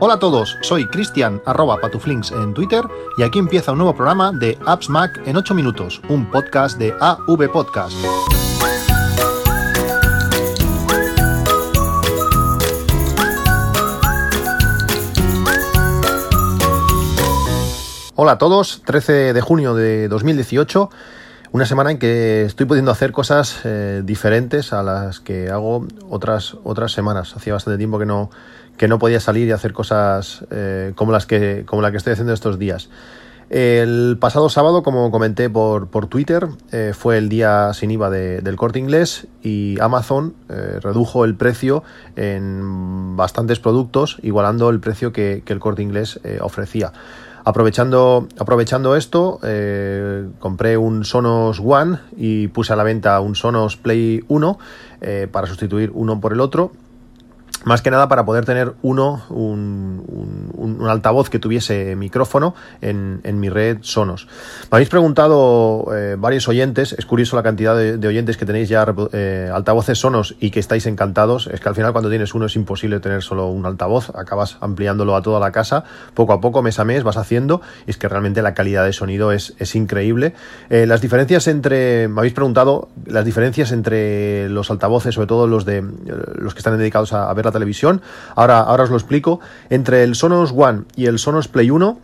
Hola a todos, soy Cristian arroba patuflinks en Twitter y aquí empieza un nuevo programa de Apps Mac en 8 minutos, un podcast de AV Podcast. Hola a todos, 13 de junio de 2018, una semana en que estoy pudiendo hacer cosas eh, diferentes a las que hago otras, otras semanas. Hacía bastante tiempo que no, que no podía salir y hacer cosas eh, como, las que, como la que estoy haciendo estos días. El pasado sábado, como comenté por, por Twitter, eh, fue el día sin IVA del corte inglés y Amazon redujo el precio en bastantes productos, igualando el precio que, que el corte inglés ofrecía. Aprovechando, aprovechando esto, eh, compré un Sonos One y puse a la venta un Sonos Play 1 eh, para sustituir uno por el otro más que nada para poder tener uno, un, altavoz que tuviese micrófono en, mi red Sonos. Me habéis preguntado eh, varios oyentes, es curioso la cantidad de, oyentes que tenéis ya eh, altavoces Sonos y que estáis encantados. Es que al final cuando tienes uno es imposible tener solo un altavoz, acabas ampliándolo a toda la casa, poco a poco, mes a mes, vas haciendo, y es que realmente la calidad de sonido es, increíble. Eh, las diferencias entre, me habéis preguntado, las diferencias entre los altavoces, sobre todo los de los que están dedicados a, a ver la televisión. Ahora, ahora os lo explico. Entre el Sonos One y el Sonos Play 1,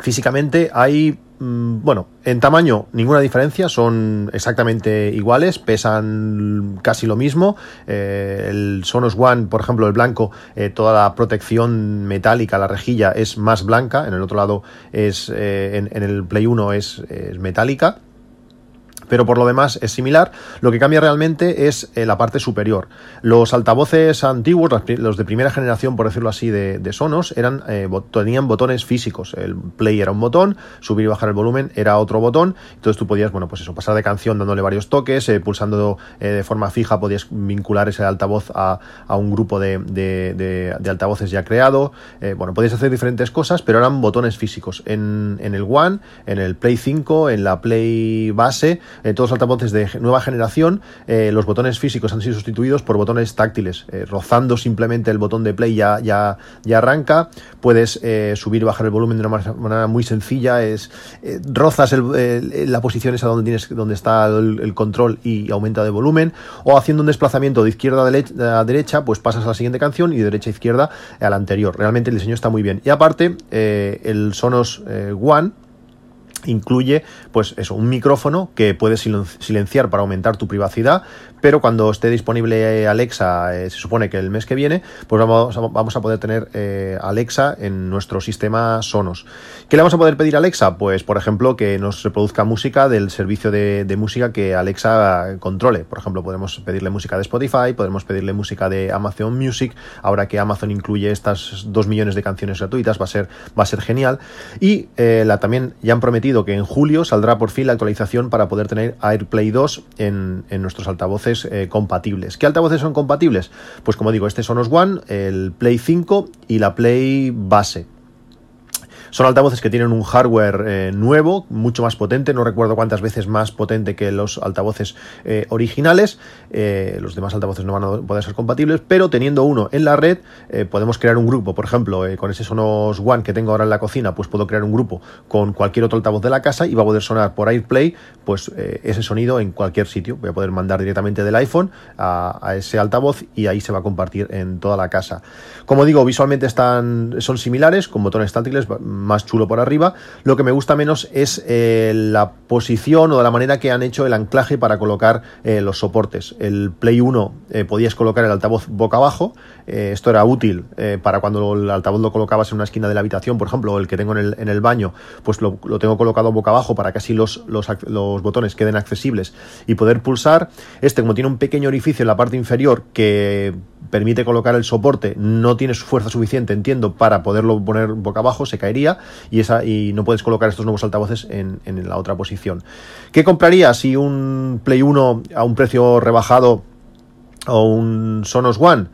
físicamente hay mm, bueno, en tamaño ninguna diferencia, son exactamente iguales, pesan casi lo mismo. Eh, el Sonos One, por ejemplo, el blanco, eh, toda la protección metálica, la rejilla es más blanca, en el otro lado es, eh, en, el Play 1 es metálica pero por lo demás es similar. Lo que cambia realmente es eh, la parte superior. Los altavoces antiguos, los de primera generación, por decirlo así, de, Sonos, eran, eh, tenían botones físicos. El play era un botón, subir y bajar el volumen era otro botón. Entonces tú podías, bueno, pues eso, pasar de canción dándole varios toques, eh, pulsando de forma fija, podías vincular ese altavoz a, un grupo de, altavoces ya creado. bueno, podías hacer diferentes cosas, pero eran botones físicos. En, en el One, en el Play 5, en la Play base, en todos los altavoces de nueva generación, eh, los botones físicos han sido sustituidos por botones táctiles. Eh, rozando simplemente el botón de play ya, ya, ya arranca. Puedes eh, subir y bajar el volumen de una manera muy sencilla. Es, rozas la posición esa donde, tienes, donde está el, control y aumenta de volumen. O haciendo un desplazamiento de izquierda a derecha, pues pasas a la siguiente canción y de derecha a izquierda a la anterior. Realmente el diseño está muy bien. Y aparte, el Sonos One incluye pues eso, un micrófono que puedes silenciar para aumentar tu privacidad, pero cuando esté disponible Alexa, eh, se supone que el mes que viene, pues vamos a, poder tener eh, Alexa en nuestro sistema Sonos. ¿Qué le vamos a poder pedir a Alexa? Pues por ejemplo que nos reproduzca música del servicio de, música que Alexa controle. Por ejemplo, podemos pedirle música de Spotify, podemos pedirle música de Amazon Music, ahora que Amazon incluye estas dos millones de canciones gratuitas, va a ser, va a ser genial. Y eh, también ya han prometido que en julio saldrá por fin la actualización para poder tener AirPlay 2 en, nuestros altavoces eh, compatibles. ¿Qué altavoces son compatibles? Pues como digo, este Sonos One, el Play 5 y la Play base. Son altavoces que tienen un hardware eh, nuevo, mucho más potente, no recuerdo cuántas veces más potente que los altavoces eh, originales. Eh, los demás altavoces no van a poder ser compatibles, pero teniendo uno en la red podemos crear un grupo. Por ejemplo, con ese Sonos One que tengo ahora en la cocina, pues puedo crear un grupo con cualquier otro altavoz de la casa y va a poder sonar por AirPlay pues ese sonido en cualquier sitio. Voy a poder mandar directamente del iPhone a, a, ese altavoz y ahí se va a compartir en toda la casa. Como digo, visualmente están, son similares, con botones táctiles más chulo por arriba. Lo que me gusta menos es eh, la posición o la manera que han hecho el anclaje para colocar eh, los soportes. El Play 1 eh, podías colocar el altavoz boca abajo. esto era útil para cuando el altavoz lo colocabas en una esquina de la habitación, por ejemplo, el que tengo en el, baño, pues lo, tengo colocado boca abajo para que así los, los, botones queden accesibles y poder pulsar. Este, como tiene un pequeño orificio en la parte inferior que permite colocar el soporte, no tienes fuerza suficiente, entiendo, para poderlo poner boca abajo, se caería y, esa, y no puedes colocar estos nuevos altavoces en, en la otra posición. ¿Qué compraría si un Play 1 a un precio rebajado o un Sonos One?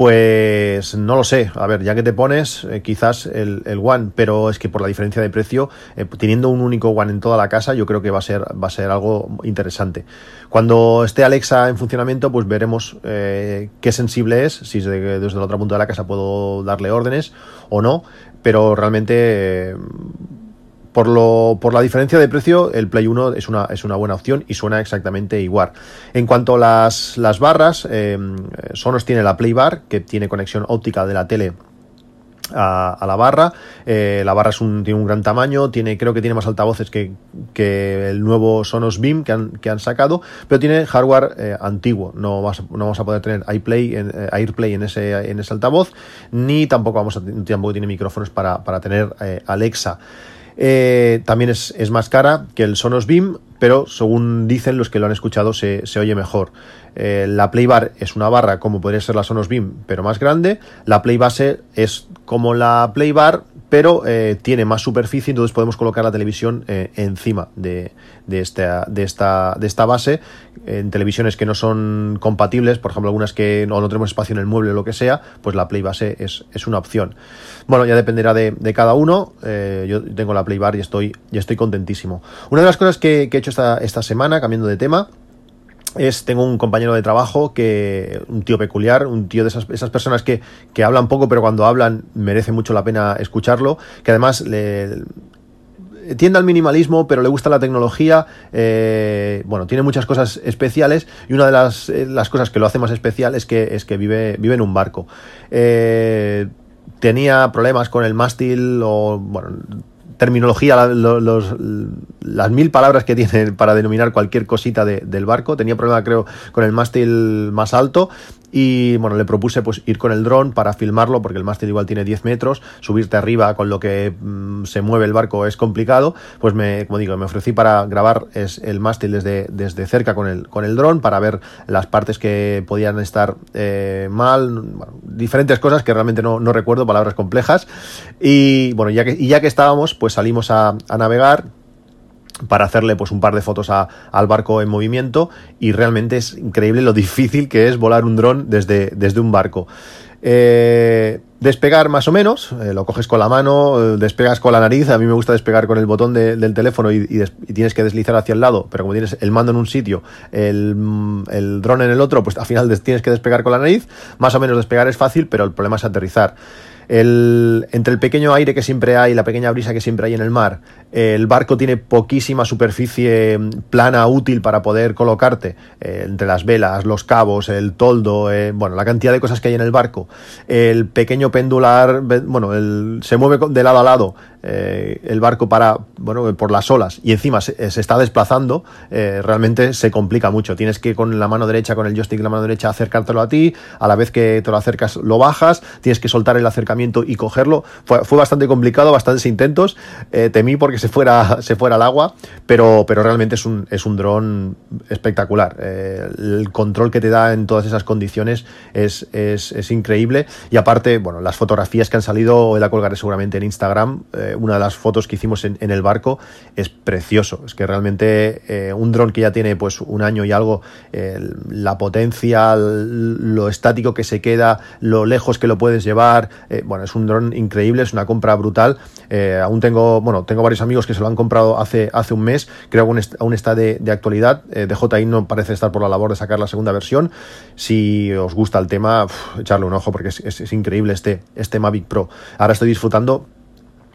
Pues no lo sé. A ver, ya que te pones, eh, quizás el, el, One, pero es que por la diferencia de precio, eh, teniendo un único One en toda la casa, yo creo que va a ser, va a ser algo interesante. Cuando esté Alexa en funcionamiento, pues veremos eh, qué sensible es, si desde, desde la otra punta de la casa puedo darle órdenes o no, pero realmente por, lo, por la diferencia de precio, el Play 1 es una, es una buena opción y suena exactamente igual. En cuanto a las, las barras, eh, Sonos tiene la Play Bar, que tiene conexión óptica de la tele a, la barra. Eh, la barra es un, tiene un gran tamaño, tiene, creo que tiene más altavoces que, que el nuevo Sonos Beam que han, que han sacado, pero tiene hardware eh, antiguo. No, no vamos a poder tener iPlay en, eh, AirPlay en ese, en ese altavoz, ni tampoco, vamos a, tampoco tiene micrófonos para, para tener Alexa. También es, más cara que el Sonos Beam, pero según dicen los que lo han escuchado se, oye mejor. Eh, la Play Bar es una barra como podría ser la Sonos Beam, pero más grande. La Play Base es como la Play Bar, pero eh, tiene más superficie, entonces podemos colocar la televisión eh, encima de, esta, de, esta, de esta base. En televisiones que no son compatibles, por ejemplo, algunas que no, no tenemos espacio en el mueble o lo que sea, pues la Play Base es, una opción. Bueno, ya dependerá de, cada uno. Yo tengo la Play Bar y estoy, y estoy contentísimo. Una de las cosas que, que he hecho esta, esta semana, cambiando de tema, es, tengo un compañero de trabajo que, un tío peculiar, un tío de esas, esas personas que, que, hablan poco, pero cuando hablan merece mucho la pena escucharlo, que además le, tiende al minimalismo, pero le gusta la tecnología, eh, bueno, tiene muchas cosas especiales y una de las, eh, las, cosas que lo hace más especial es que, es que vive, vive en un barco. Eh, tenía problemas con el mástil o, bueno, terminología, los, las mil palabras que tiene para denominar cualquier cosita del barco. Tenía problema, creo, con el mástil más alto y bueno, le propuse pues ir con el dron para filmarlo porque el mástil igual tiene 10 metros, subirte arriba con lo que mm, se mueve el barco es complicado, pues me, como digo, me ofrecí para grabar es el mástil desde, desde cerca con el, con el dron para ver las partes que podían estar eh, mal, diferentes cosas que realmente no, no, recuerdo, palabras complejas. Y bueno, ya que, y ya que estábamos, pues salimos a, a navegar para hacerle pues un par de fotos al barco en movimiento y realmente es increíble lo difícil que es volar un dron desde, desde un barco. Eh, despegar más o menos, eh, lo coges con la mano, eh, despegas con la nariz, a mí me gusta despegar con el botón del teléfono y, tienes que deslizar hacia el lado, pero como tienes el mando en un sitio, el, el dron en el otro, pues al final tienes que despegar con la nariz, más o menos despegar es fácil, pero el problema es aterrizar. El, entre el pequeño aire que siempre hay, la pequeña brisa que siempre hay en el mar, el barco tiene poquísima superficie plana útil para poder colocarte eh, entre las velas, los cabos, el toldo, eh, bueno, la cantidad de cosas que hay en el barco. El pequeño pendular, bueno, el, se mueve de lado a lado eh, el barco para, bueno, por las olas y encima se, está desplazando, realmente se complica mucho. Tienes que con la mano derecha, con el joystick de la mano derecha, acercártelo a ti, a la vez que te lo acercas lo bajas, tienes que soltar el acercamiento y cogerlo. Fue, fue bastante complicado, bastantes intentos. temí porque se fuera, se fuera al agua, pero, pero realmente es un, es un dron espectacular. Eh, el control que te da en todas esas condiciones es, es, es, increíble. Y aparte, bueno, las fotografías que han salido, la colgaré seguramente en Instagram. Eh, una de las fotos que hicimos en, en, el barco es precioso. Es que realmente eh, un dron que ya tiene pues un año y algo, la potencia, lo estático que se queda, lo lejos que lo puedes llevar, bueno, es un dron increíble, es una compra brutal. aún tengo, bueno, tengo varios amigos amigos que se lo han comprado hace, hace un mes, creo que aún está de, de actualidad. Eh, DJI no parece estar por la labor de sacar la segunda versión. Si os gusta el tema, echarle un ojo porque es, es increíble este, este Mavic Pro. Ahora estoy disfrutando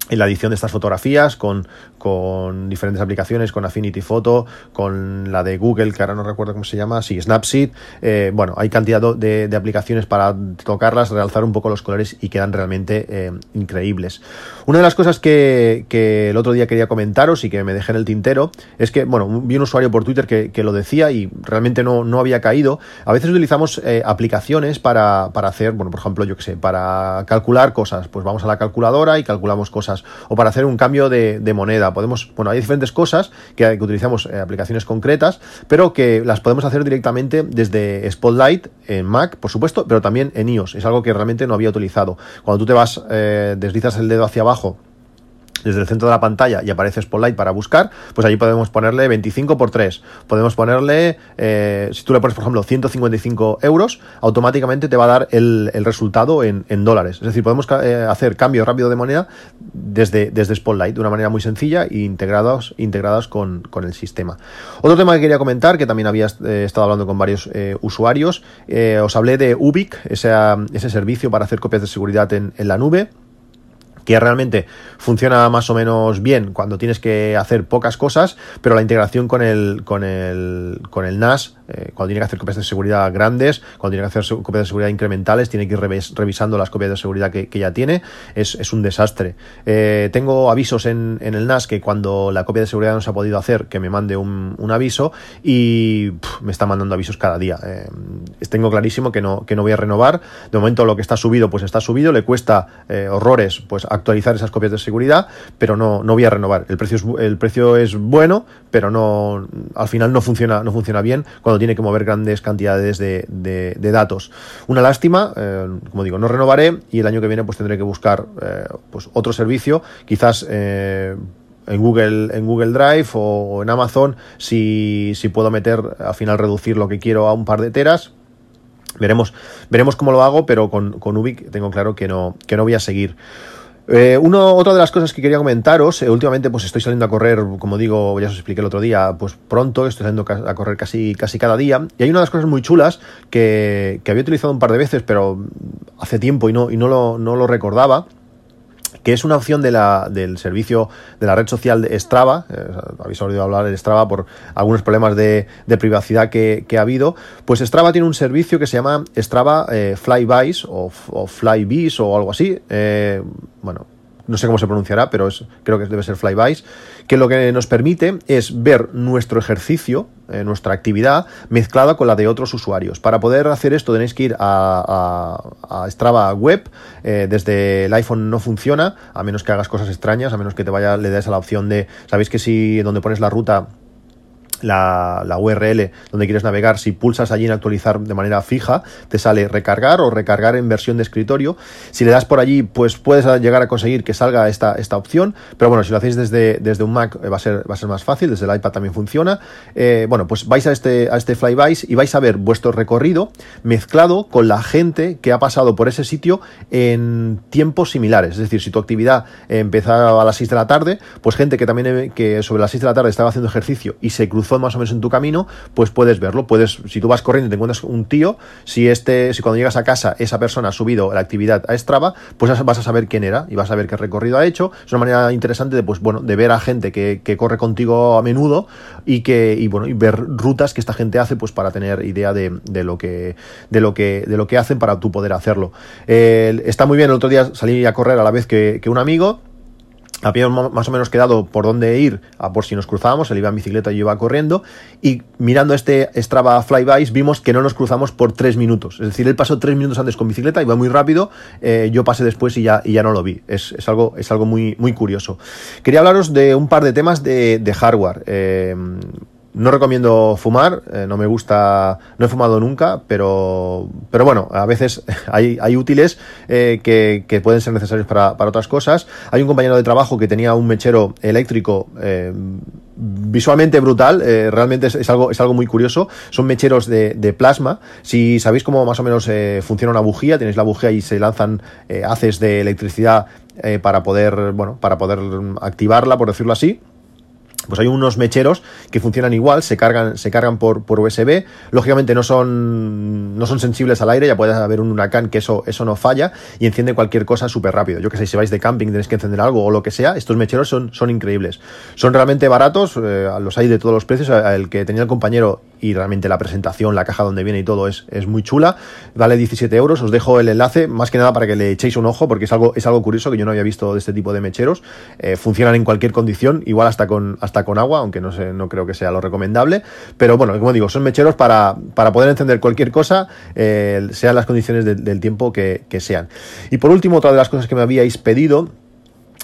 en la edición de estas fotografías con, con, diferentes aplicaciones, con Affinity Photo, con la de Google, que ahora no recuerdo cómo se llama, sí, Snapseed. Eh, bueno, hay cantidad de, de, aplicaciones para tocarlas, realzar un poco los colores y quedan realmente eh, increíbles. Una de las cosas que, el otro día quería comentaros y que me dejé en el tintero es que, bueno, vi un usuario por Twitter que, que lo decía y realmente no, no había caído. A veces utilizamos eh, aplicaciones para, para hacer, bueno, por ejemplo, yo que sé, para calcular cosas. Pues vamos a la calculadora y calculamos cosas o para hacer un cambio de, moneda. Podemos, bueno, hay diferentes cosas que, utilizamos eh, aplicaciones concretas, pero que las podemos hacer directamente desde Spotlight en Mac, por supuesto, pero también en iOS. Es algo que realmente no había utilizado. Cuando tú te vas, eh, deslizas el dedo hacia abajo desde el centro de la pantalla y aparece Spotlight para buscar, pues allí podemos ponerle 25 por 3. Podemos ponerle, eh, si tú le pones, por ejemplo, 155 euros, automáticamente te va a dar el, resultado en, dólares. Es decir, podemos eh, hacer cambio rápido de moneda desde, desde Spotlight de una manera muy sencilla e integrados, integrados con, el sistema. Otro tema que quería comentar, que también había eh, estado hablando con varios usuarios, os hablé de Ubic, ese, ese servicio para hacer copias de seguridad en la nube que realmente funciona más o menos bien cuando tienes que hacer pocas cosas, pero la integración con el, con el, con el NAS, eh, cuando tiene que hacer copias de seguridad grandes, cuando tiene que hacer copias de seguridad incrementales, tiene que ir revisando las copias de seguridad que, ya tiene, es, un desastre. Eh, tengo avisos en, el NAS que cuando la copia de seguridad no se ha podido hacer, que me mande un, aviso y me está mandando avisos cada día. Eh, tengo clarísimo que no, que no voy a renovar. De momento lo que está subido, pues está subido, le cuesta horrores, pues actualizar esas copias de seguridad, pero no, no voy a renovar. El precio, es, el precio es bueno, pero no al final no funciona, no funciona bien cuando tiene que mover grandes cantidades de, de, datos. Una lástima, eh, como digo, no renovaré y el año que viene pues tendré que buscar eh, pues otro servicio, quizás eh, en Google, en Google Drive o, en Amazon, si, si puedo meter, al final reducir lo que quiero a un par de teras, Veremos, veremos cómo lo hago, pero con, con Ubic tengo claro que no, que no voy a seguir. Eh, uno, otra de las cosas que quería comentaros, eh, últimamente pues estoy saliendo a correr, como digo, ya os expliqué el otro día, pues pronto, estoy saliendo a correr casi, casi cada día, y hay una de las cosas muy chulas que, había utilizado un par de veces, pero hace tiempo y no, y no, lo, no lo recordaba, que es una opción de la, del servicio de la red social de Strava, eh, habéis oído hablar de Strava por algunos problemas de, privacidad que, ha habido, pues Strava tiene un servicio que se llama Strava eh, Flybys o, o Flybys o algo así, eh, bueno, no sé cómo se pronunciará, pero creo que debe ser Flybys, que lo que nos permite es ver nuestro ejercicio, eh, nuestra actividad, mezclada con la de otros usuarios. Para poder hacer esto tenéis que ir a, Strava Web, eh, desde el iPhone no funciona, a menos que hagas cosas extrañas, a menos que te vaya, le des a la opción de, sabéis que si donde pones la ruta la, URL donde quieres navegar, si pulsas allí en actualizar de manera fija, te sale recargar o recargar en versión de escritorio. Si le das por allí, pues puedes llegar a conseguir que salga esta, esta opción, pero bueno, si lo hacéis desde, desde un Mac eh, va a, ser, va a ser más fácil, desde el iPad también funciona. Eh, bueno, pues vais a este, a este Flybys y vais a ver vuestro recorrido mezclado con la gente que ha pasado por ese sitio en tiempos similares. Es decir, si tu actividad empezaba a las 6 de la tarde, pues gente que también que sobre las 6 de la tarde estaba haciendo ejercicio y se cruzó más o menos en tu camino, pues puedes verlo. Puedes, si tú vas corriendo y te encuentras un tío, si este, si cuando llegas a casa esa persona ha subido la actividad a Strava, pues vas a saber quién era y vas a ver qué recorrido ha hecho. Es una manera interesante de, pues bueno, de ver a gente que, corre contigo a menudo y que, y bueno, y ver rutas que esta gente hace, pues para tener idea de, lo que, de lo que, de lo que hacen para tú poder hacerlo. está muy bien, el otro día salí a correr a la vez que, que un amigo habíamos más o menos quedado por dónde ir, a por si nos cruzábamos, él iba en bicicleta y yo iba corriendo, y mirando este Strava Flybys vimos que no nos cruzamos por tres minutos. Es decir, él pasó tres minutos antes con bicicleta, iba muy rápido, eh, yo pasé después y ya, y ya no lo vi. Es, algo, es algo muy, muy curioso. Quería hablaros de un par de temas de, hardware. Eh, no recomiendo fumar, eh, no me gusta, no he fumado nunca, pero, pero bueno, a veces hay, útiles eh, que, pueden ser necesarios para, otras cosas. Hay un compañero de trabajo que tenía un mechero eléctrico eh, visualmente brutal, realmente es, algo, es algo muy curioso. Son mecheros de, de plasma. Si sabéis cómo más o menos funciona una bujía, tenéis la bujía y se lanzan haces de electricidad para poder, bueno, para poder activarla, por decirlo así pues hay unos mecheros que funcionan igual, se cargan, se cargan por, por USB, lógicamente no son, no son sensibles al aire, ya puede haber un huracán que eso, eso no falla y enciende cualquier cosa súper rápido. Yo que sé, si vais de camping tenéis que encender algo o lo que sea, estos mecheros son, son increíbles. Son realmente baratos, eh, los hay de todos los precios, el que tenía el compañero y realmente la presentación, la caja donde viene y todo es, es muy chula, vale 17 euros, os dejo el enlace, más que nada para que le echéis un ojo porque es algo, es algo curioso que yo no había visto de este tipo de mecheros, eh, funcionan en cualquier condición, igual hasta con, con agua, aunque no sé, no creo que sea lo recomendable. Pero bueno, como digo, son mecheros para, para poder encender cualquier cosa, eh, sean las condiciones del tiempo que, que sean. Y por último, otra de las cosas que me habíais pedido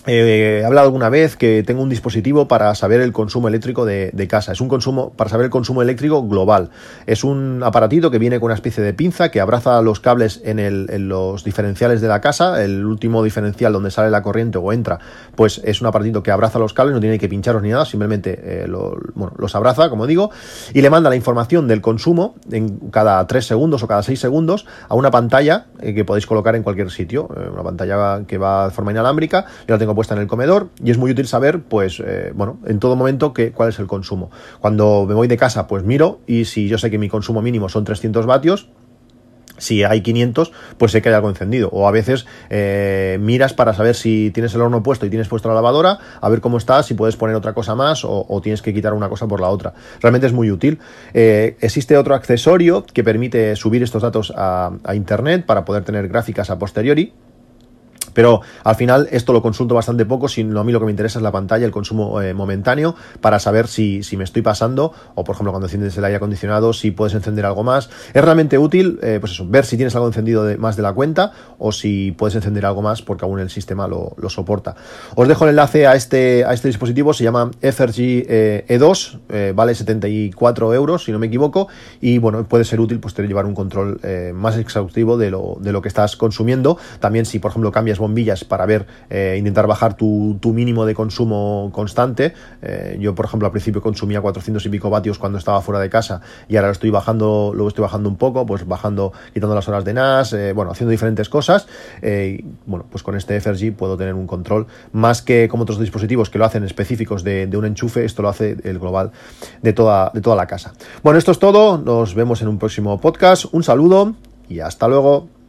he hablado alguna vez que tengo un dispositivo para saber el consumo eléctrico de, casa. Es un consumo para saber el consumo eléctrico global. Es un aparatito que viene con una especie de pinza que abraza los cables en, los diferenciales de la casa. El último diferencial donde sale la corriente o entra, pues es un aparatito que abraza los cables, no tiene que pincharlos ni nada, simplemente eh, los abraza, como digo, y le manda la información del consumo en cada 3 segundos o cada 6 segundos a una pantalla eh, que podéis colocar en cualquier sitio. Eh, una pantalla que va de forma inalámbrica. Yo la tengo puesta en el comedor y es muy útil saber, pues, eh, bueno, en todo momento que, cuál es el consumo. Cuando me voy de casa, pues miro y si yo sé que mi consumo mínimo son 300 vatios, si hay 500, pues sé que hay algo encendido. O a veces eh, miras para saber si tienes el horno puesto y tienes puesto la lavadora, a ver cómo está, si puedes poner otra cosa más o, tienes que quitar una cosa por la otra. Realmente es muy útil. Eh, existe otro accesorio que permite subir estos datos a Internet para poder tener gráficas a posteriori pero al final esto lo consulto bastante poco, sino a mí lo que me interesa es la pantalla, el consumo eh, momentáneo, para saber si, si, me estoy pasando, o por ejemplo cuando enciendes el aire acondicionado, si puedes encender algo más. Es realmente útil, eh, pues eso, ver si tienes algo encendido más de la cuenta, o si puedes encender algo más porque aún el sistema lo, soporta. Os dejo el enlace a este, a este dispositivo, se llama FRG E2, eh, vale 74 euros, si no me equivoco, y bueno, puede ser útil pues tener llevar un control más exhaustivo de lo, de lo que estás consumiendo. También si por ejemplo cambias bombillas para ver, eh, intentar bajar tu, mínimo de consumo constante. Eh, yo, por ejemplo, al principio consumía 400 y pico vatios cuando estaba fuera de casa y ahora lo estoy bajando, lo estoy bajando un poco, pues bajando, quitando las horas de NAS, eh, bueno, haciendo diferentes cosas. bueno, pues con este FRG puedo tener un control más que como otros dispositivos que lo hacen específicos de, de un enchufe, esto lo hace el global de toda, de toda la casa. Bueno, esto es todo, nos vemos en un próximo podcast, un saludo y hasta luego.